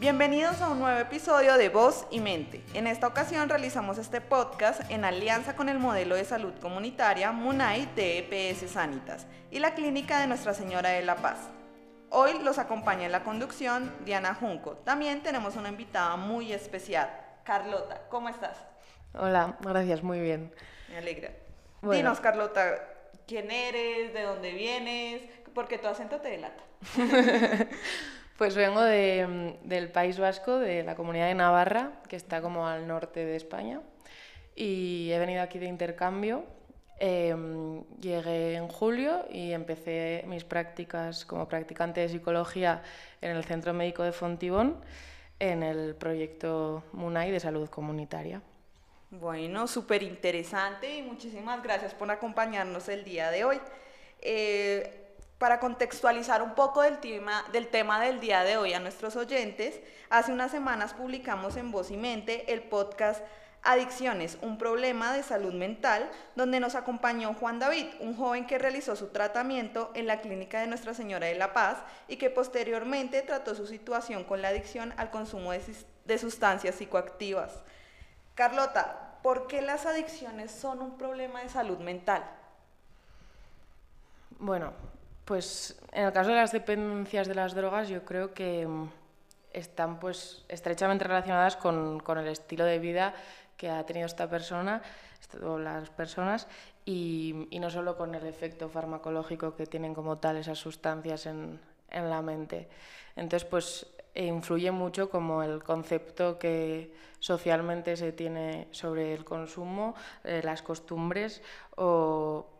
Bienvenidos a un nuevo episodio de Voz y Mente. En esta ocasión realizamos este podcast en alianza con el modelo de salud comunitaria MUNAI de EPS Sanitas y la clínica de Nuestra Señora de la Paz. Hoy los acompaña en la conducción Diana Junco. También tenemos una invitada muy especial, Carlota. ¿Cómo estás? Hola, gracias, muy bien. Me alegra. Dinos, Carlota, ¿quién eres? ¿De dónde vienes? Porque tu acento te delata. Pues vengo del País Vasco, de la comunidad de Navarra, que está como al norte de España, y he venido aquí de intercambio. Em, llegué en julio y empecé mis prácticas como practicante de psicología en el Centro Médico de Fontibón, en el proyecto MUNAI de salud comunitaria. Bueno, súper interesante y muchísimas gracias por acompañarnos el día de hoy. Eh, para contextualizar un poco del tema, del día de hoy a nuestros oyentes, hace unas semanas publicamos en Voz y Mente el podcast Adicciones, un problema de salud mental, donde nos acompañó Juan David, un joven que realizó su tratamiento en la clínica de Nuestra Señora de la Paz y que posteriormente trató su situación con la adicción al consumo de sustancias psicoactivas. Carlota, ¿por qué las adicciones son un problema de salud mental? Bueno, pues en el caso de las dependencias de las drogas, yo creo que mm, están pues estrechamente relacionadas con, el estilo de vida que ha tenido esta persona o las personas y, no solo con el efecto farmacológico que tienen como tal esas sustancias en, la mente. Entonces, pues influye mucho como el concepto que socialmente se tiene sobre el consumo, eh, las costumbres o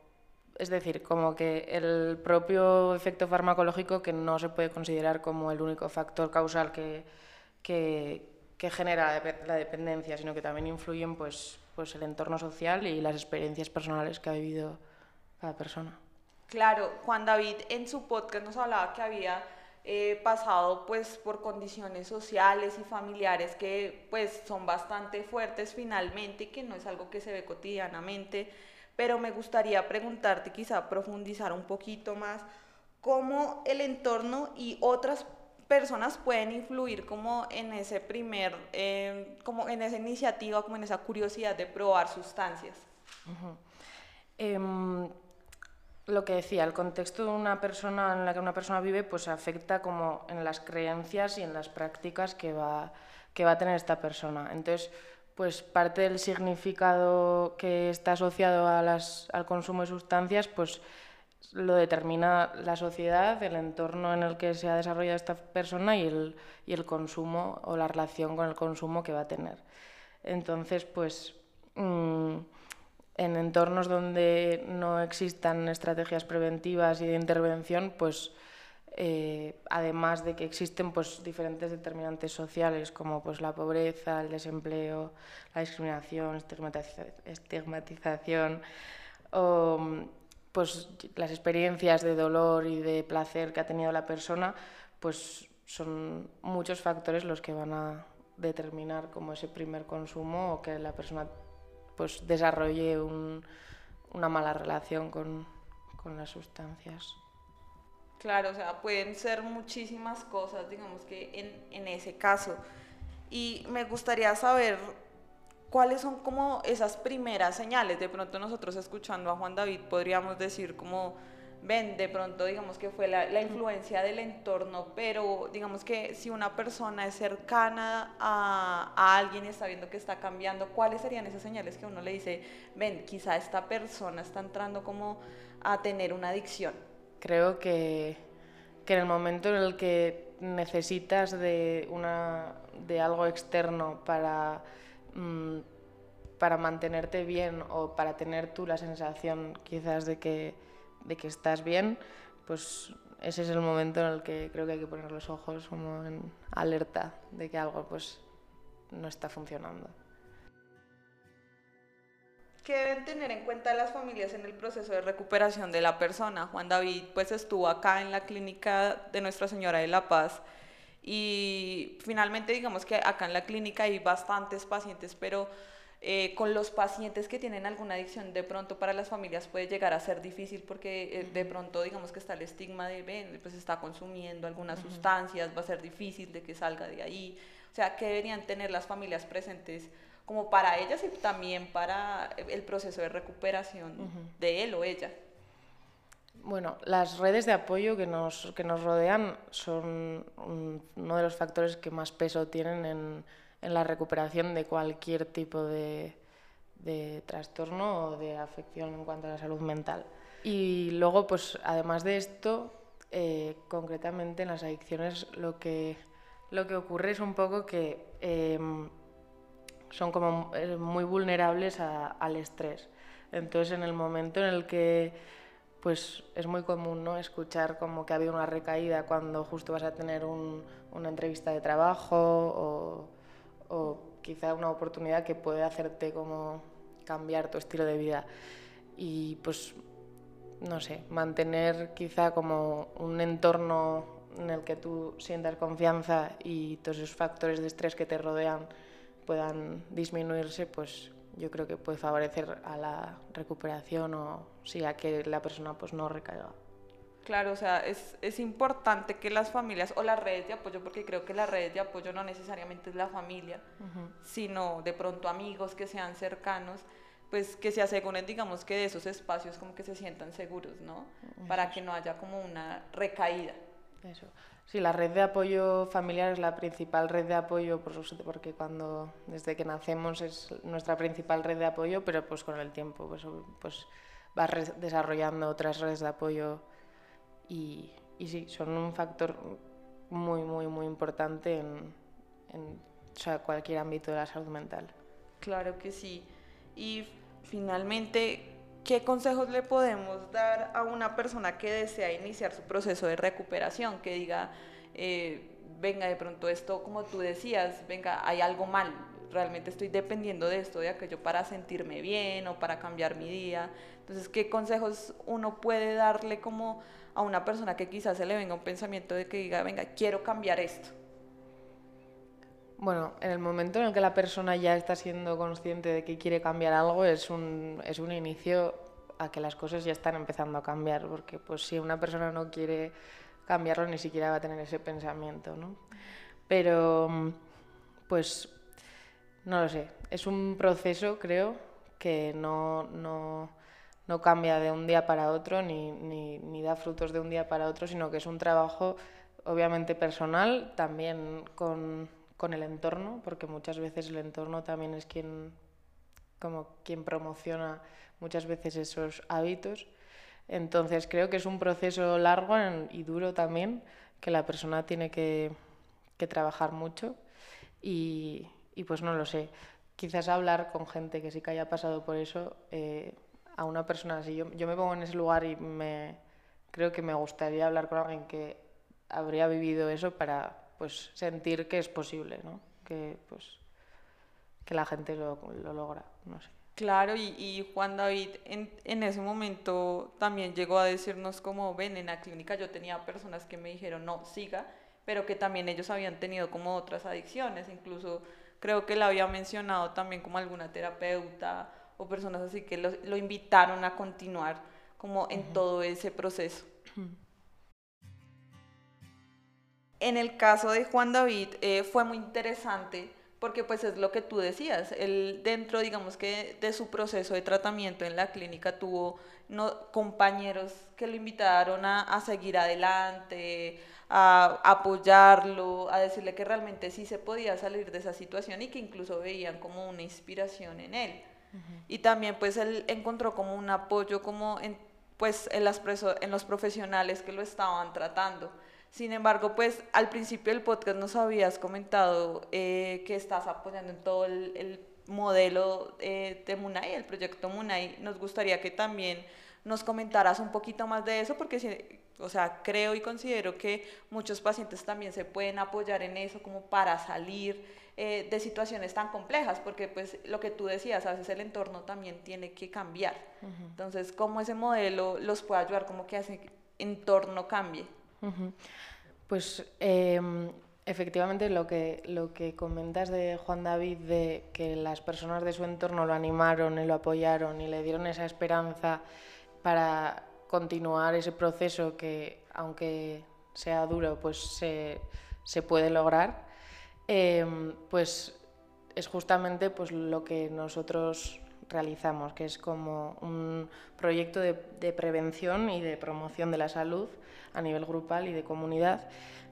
es decir, como que el propio efecto farmacológico que no se puede considerar como el único factor causal que, que, genera la dependencia, sino que también influyen pues, pues el entorno social y las experiencias personales que ha vivido cada persona. Claro, Juan David en su podcast nos hablaba que había eh, pasado pues por condiciones sociales y familiares que pues son bastante fuertes finalmente y que no es algo que se ve cotidianamente pero me gustaría preguntarte, quizá profundizar un poquito más, cómo el entorno y otras personas pueden influir como en ese primer, eh, como en esa iniciativa, como en esa curiosidad de probar sustancias. Em, lo que decía, el contexto de una persona en la que una persona vive, pues afecta como en las creencias y en las prácticas que va, que va a tener esta persona. Entonces, pues parte del significado que está asociado al consumo de sustancias, pues lo determina la sociedad, el entorno en el que se ha desarrollado esta persona y el, consumo o la relación con el consumo que va a tener. Entonces, pues mm, en entornos donde no existan estrategias preventivas y de intervención, pues eh, además de que existen pues, diferentes determinantes sociales como pues, la pobreza, el desempleo, la discriminación, estigmatización, o pues, las experiencias de dolor y de placer que ha tenido la persona, pues son muchos factores los que van a determinar como ese primer consumo o que la persona pues, desarrolle una mala relación con las sustancias. Claro, o sea, pueden ser muchísimas cosas, digamos que en, en ese caso. Y me gustaría saber cuáles son como esas primeras señales. De pronto nosotros escuchando a Juan David podríamos decir como, ven, de pronto digamos que fue la, la influencia del entorno, pero digamos que si una persona es cercana a, a, alguien y está viendo que está cambiando, ¿cuáles serían esas señales que uno le dice, ven, quizá esta persona está entrando como a tener una adicción? Creo que, en el momento en el que necesitas de, una, de algo externo para, mm, para mantenerte bien o para tener tú la sensación quizás de que, de que estás bien, pues ese es el momento en el que creo que hay que poner los ojos como en alerta de que algo pues no está funcionando. ¿Qué deben tener en cuenta las familias en el proceso de recuperación de la persona? Juan David pues estuvo acá en la clínica de Nuestra Señora de la Paz y finalmente digamos que acá en la clínica hay bastantes pacientes, pero Eh, con los pacientes que tienen alguna adicción, de pronto para las familias puede llegar a ser difícil porque eh, de pronto digamos que está el estigma de, ven, pues está consumiendo algunas sustancias, va a ser difícil de que salga de ahí. O sea, ¿qué deberían tener las familias presentes como para ellas y también para el proceso de recuperación de él o ella? Bueno, las redes de apoyo que nos, que nos rodean son uno de los factores que más peso tienen en, en la recuperación de cualquier tipo de, de, trastorno o de afección en cuanto a la salud mental. Y luego, pues además de esto, eh, concretamente en las adicciones lo que, lo que ocurre es un poco que em, son como eh, muy vulnerables al estrés. Entonces, en el momento en el que pues es muy común ¿no? escuchar como que ha habido una recaída cuando justo vas a tener una entrevista de trabajo o, o, quizá una oportunidad que puede hacerte como cambiar tu estilo de vida. Y pues, no sé, mantener quizá como un entorno en el que tú sientas confianza y todos esos factores de estrés que te rodean puedan disminuirse, pues yo creo que puede favorecer a la recuperación o sí, a que la persona pues no recaiga. Claro, o sea, es, es, importante que las familias o las redes de apoyo, porque creo que las redes de apoyo no necesariamente es la familia, sino de pronto amigos que sean cercanos, pues que se aseguren, digamos, que de esos espacios como que se sientan seguros, ¿no? Para que no haya como una recaída. Eso. Sí, la red de apoyo familiar es la principal red de apoyo, porque cuando desde que nacemos es nuestra principal red de apoyo, pero pues con el tiempo pues, pues vas desarrollando otras redes de apoyo y, y, sí, son un factor muy, muy, muy importante en, en cualquier ámbito de la salud mental. Claro que sí. Y finalmente, ¿qué consejos le podemos dar a una persona que desea iniciar su proceso de recuperación? Que diga, eh, venga, de pronto esto, como tú decías, venga, hay algo mal, realmente estoy dependiendo de esto, de aquello para sentirme bien o para cambiar mi día. Entonces, ¿qué consejos uno puede darle como a una persona que quizás se le venga un pensamiento de que diga, venga, quiero cambiar esto? Bueno, en el momento en el que la persona ya está siendo consciente de que quiere cambiar algo, es un, es un inicio a que las cosas ya están empezando a cambiar, porque pues si una persona no quiere cambiarlo, ni siquiera va a tener ese pensamiento, ¿no? Pero, pues, no lo sé, es un proceso, creo, que no, no, no cambia de un día para otro, ni, ni, ni da frutos de un día para otro, sino que es un trabajo obviamente personal, también con con el entorno, porque muchas veces el entorno también es quien, como quien promociona muchas veces esos hábitos. Entonces creo que es un proceso largo y duro también, que la persona tiene que, que trabajar mucho y, y, pues no lo sé. Quizás hablar con gente que sí que haya pasado por eso, eh, a una persona así. Yo, yo me pongo en ese lugar y me, creo que me gustaría hablar con alguien que habría vivido eso para pues sentir que es posible, ¿no? Que, pues, que la gente lo, lo logra, no sé. Claro, y, y Juan David en, en, ese momento también llegó a decirnos como, ven, en la clínica yo tenía personas que me dijeron, no, siga, pero que también ellos habían tenido como otras adicciones, incluso creo que la había mencionado también como alguna terapeuta o personas así que lo, lo invitaron a continuar como en uh -huh. todo ese proceso. Uh -huh. En el caso de Juan David eh, fue muy interesante porque pues es lo que tú decías, él dentro digamos que de su proceso de tratamiento en la clínica tuvo no, compañeros que lo invitaron a, a, seguir adelante, a apoyarlo, a decirle que realmente sí se podía salir de esa situación y que incluso veían como una inspiración en él. Uh -huh. Y también pues él encontró como un apoyo como en, pues, en, las en los profesionales que lo estaban tratando. Sin embargo, pues al principio del podcast nos habías comentado eh, que estás apoyando en todo el, el modelo eh, de Munay, el proyecto Munay. Nos gustaría que también nos comentaras un poquito más de eso, porque, o sea, creo y considero que muchos pacientes también se pueden apoyar en eso como para salir eh, de situaciones tan complejas, porque pues lo que tú decías, a veces el entorno también tiene que cambiar. Uh -huh. Entonces, ¿cómo ese modelo los puede ayudar, como que ese entorno cambie? Pues eh, Efectivamente, lo que, lo que comentas de Juan David, de que las personas de su entorno lo animaron y lo apoyaron y le dieron esa esperanza para continuar ese proceso que, aunque sea duro, pues se, se puede lograr, em, pues es justamente pues, lo que nosotros realizamos, que es como un proyecto de, prevención y de promoción de la salud a nivel grupal y de comunidad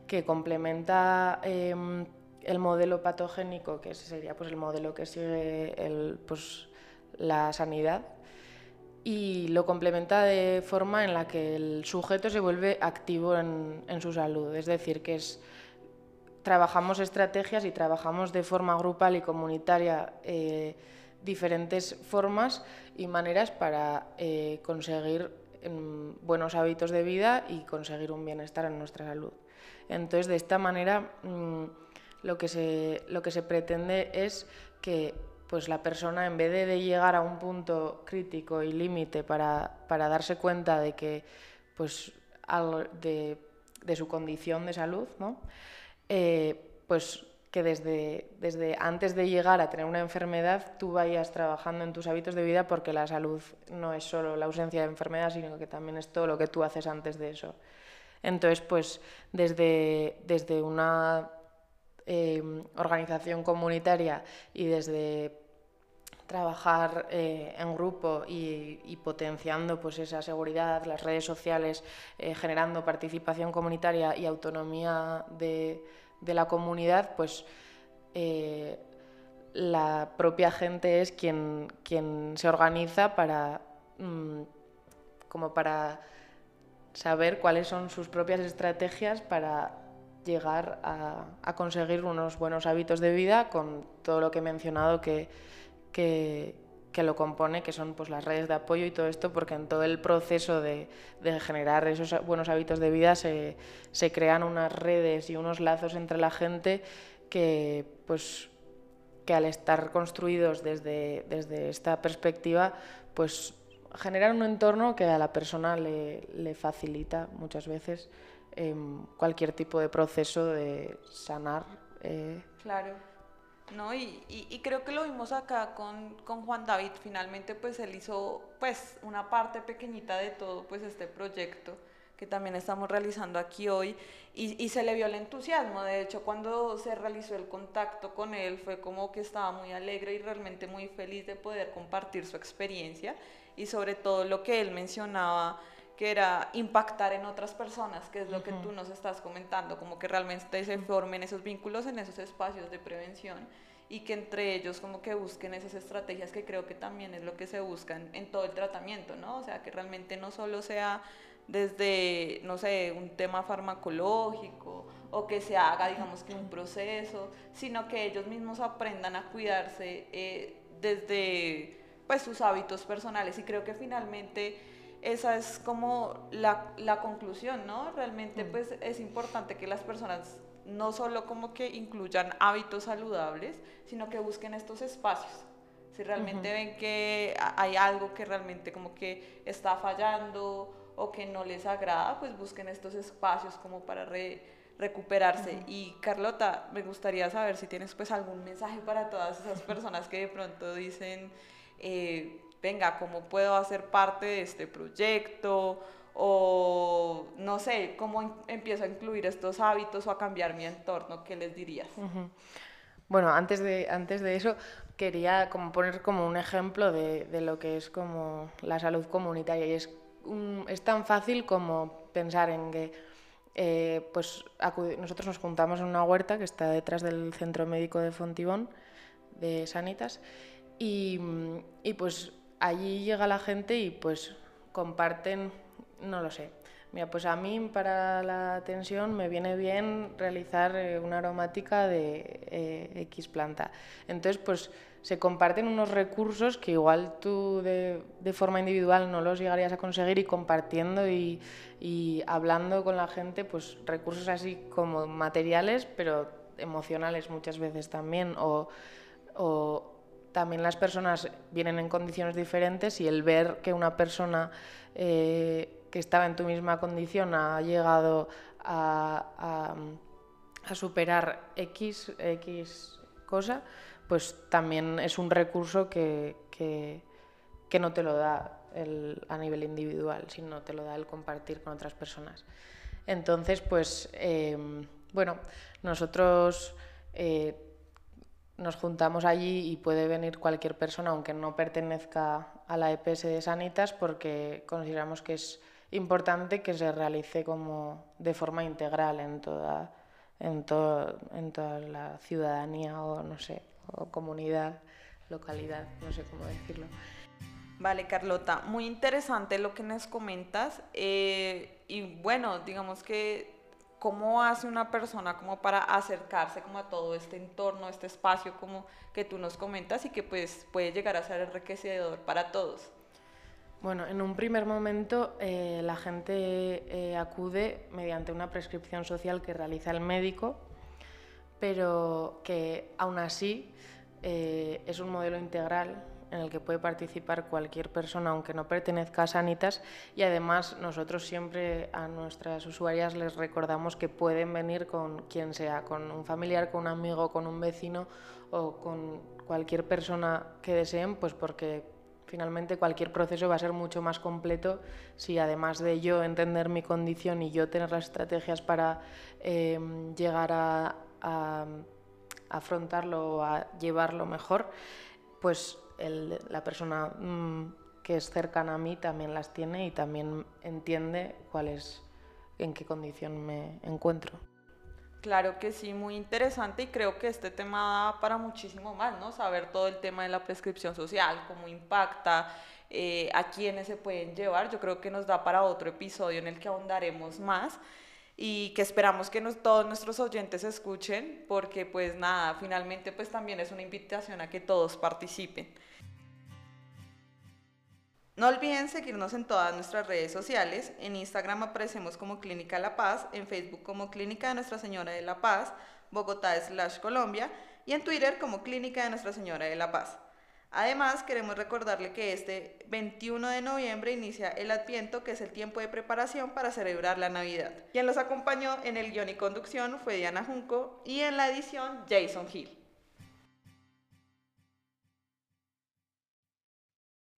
que complementa em, el modelo patogénico, que sería pues, el modelo que sigue el, pues, la sanidad, y lo complementa de forma en la que el sujeto se vuelve activo en, en su salud. Es decir, que es, trabajamos estrategias y trabajamos de forma grupal y comunitaria eh, diferentes formas y maneras para eh, conseguir em, buenos hábitos de vida y conseguir un bienestar en nuestra salud. Entonces, de esta manera, mm, lo, que se, lo que se pretende es que pues, la persona, en vez de, llegar a un punto crítico y límite para, para, darse cuenta de que, pues, de, de, su condición de salud, ¿no? Eh, pues que desde, desde antes de llegar a tener una enfermedad tú vayas trabajando en tus hábitos de vida porque la salud no es solo la ausencia de enfermedad, sino que también es todo lo que tú haces antes de eso. Entonces, pues desde, desde una eh, organización comunitaria y desde trabajar eh, en grupo y, potenciando pues esa seguridad, las redes sociales, eh, generando participación comunitaria y autonomía de, la comunidad, pues la propia gente es quien, quien se organiza para mm, como para saber cuáles son sus propias estrategias para llegar a, conseguir unos buenos hábitos de vida con todo lo que he mencionado que, lo compone, que son pues, las redes de apoyo y todo esto, porque en todo el proceso de, generar esos buenos hábitos de vida se, se, crean unas redes y unos lazos entre la gente que, pues, que al estar construidos desde, desde esta perspectiva, pues generar un entorno que a la persona le, facilita muchas veces em, cualquier tipo de proceso de sanar. Eh. Claro. ¿No? Y, y, creo que lo vimos acá con, con, Juan David, finalmente pues él hizo pues una parte pequeñita de todo pues este proyecto que también estamos realizando aquí hoy. Y, y, se le vio el entusiasmo, de hecho cuando se realizó el contacto con él fue como que estaba muy alegre y realmente muy feliz de poder compartir su experiencia y sobre todo lo que él mencionaba, que era impactar en otras personas, que es lo que tú nos estás comentando, como que realmente se formen esos vínculos en esos espacios de prevención y que entre ellos como que busquen esas estrategias que creo que también es lo que se busca en, todo el tratamiento, ¿no? O sea, que realmente no solo sea desde, no sé, un tema farmacológico o que se haga, digamos que un proceso, sino que ellos mismos aprendan a cuidarse eh, desde pues sus hábitos personales. Y creo que finalmente esa es como la, la conclusión, ¿no? Realmente mm. pues es importante que las personas no solo como que incluyan hábitos saludables, sino que busquen estos espacios. Si realmente ven que hay algo que realmente como que está fallando o que no les agrada, pues busquen estos espacios como para recuperarse. Y Carlota, me gustaría saber si tienes pues algún mensaje para todas esas personas que de pronto dicen, eh, venga, ¿cómo puedo hacer parte de este proyecto? O no sé, ¿cómo empiezo a incluir estos hábitos o a cambiar mi entorno? ¿Qué les dirías? Bueno, antes de, antes de eso, quería como poner como un ejemplo de, de lo que es como la salud comunitaria. Y es, es tan fácil como pensar en que eh, pues nosotros nos juntamos en una huerta que está detrás del centro médico de Fontibón, de Sanitas, y, pues allí llega la gente y pues comparten, no lo sé. Mira, pues a mí para la tensión me viene bien realizar eh, una aromática de eh, X planta. Entonces, pues se comparten unos recursos que igual tú de, forma individual no los llegarías a conseguir y compartiendo y, hablando con la gente, pues recursos así como materiales, pero emocionales muchas veces también, o también las personas vienen en condiciones diferentes y el ver que una persona eh, que estaba en tu misma condición ha llegado a, superar X, X cosa, pues también es un recurso que, que, que no te lo da el, a nivel individual, sino te lo da el compartir con otras personas. Entonces, pues, eh, bueno, nosotros eh, nos juntamos allí y puede venir cualquier persona, aunque no pertenezca a la EPS de Sanitas, porque consideramos que es importante que se realice como de forma integral en toda, en, en toda la ciudadanía o no sé, o comunidad, localidad, no sé cómo decirlo. Vale, Carlota, muy interesante lo que nos comentas. Eh, y bueno, digamos que cómo hace una persona como para acercarse como a todo este entorno, este espacio como que tú nos comentas y que pues puede llegar a ser enriquecedor para todos. Bueno, en un primer momento eh, la gente eh, acude mediante una prescripción social que realiza el médico, pero que aún así eh, es un modelo integral en el que puede participar cualquier persona aunque no pertenezca a Sanitas. Y además nosotros siempre a nuestras usuarias les recordamos que pueden venir con quien sea, con un familiar, con un amigo, con un vecino o con cualquier persona que deseen, pues porque finalmente cualquier proceso va a ser mucho más completo si además de yo entender mi condición y yo tener las estrategias para eh, llegar a, a afrontarlo o a llevarlo mejor, pues la persona mm, que es cercana a mí también las tiene y también entiende cuál es, en qué condición me encuentro. Claro que sí, muy interesante y creo que este tema da para muchísimo más, ¿no? Saber todo el tema de la prescripción social, cómo impacta, eh, a quiénes se pueden llevar, yo creo que nos da para otro episodio en el que ahondaremos más y que esperamos que todos nuestros oyentes escuchen porque pues nada, finalmente pues también es una invitación a que todos participen. No olviden seguirnos en todas nuestras redes sociales. En Instagram aparecemos como Clínica La Paz, en Facebook como Clínica de Nuestra Señora de la Paz, Bogotá slash Colombia y en Twitter como Clínica de Nuestra Señora de la Paz. Además, queremos recordarle que este 21 de noviembre inicia el Adviento, que es el tiempo de preparación para celebrar la Navidad. Quien los acompañó en el guion y conducción fue Diana Junco y en la edición Jason Hill.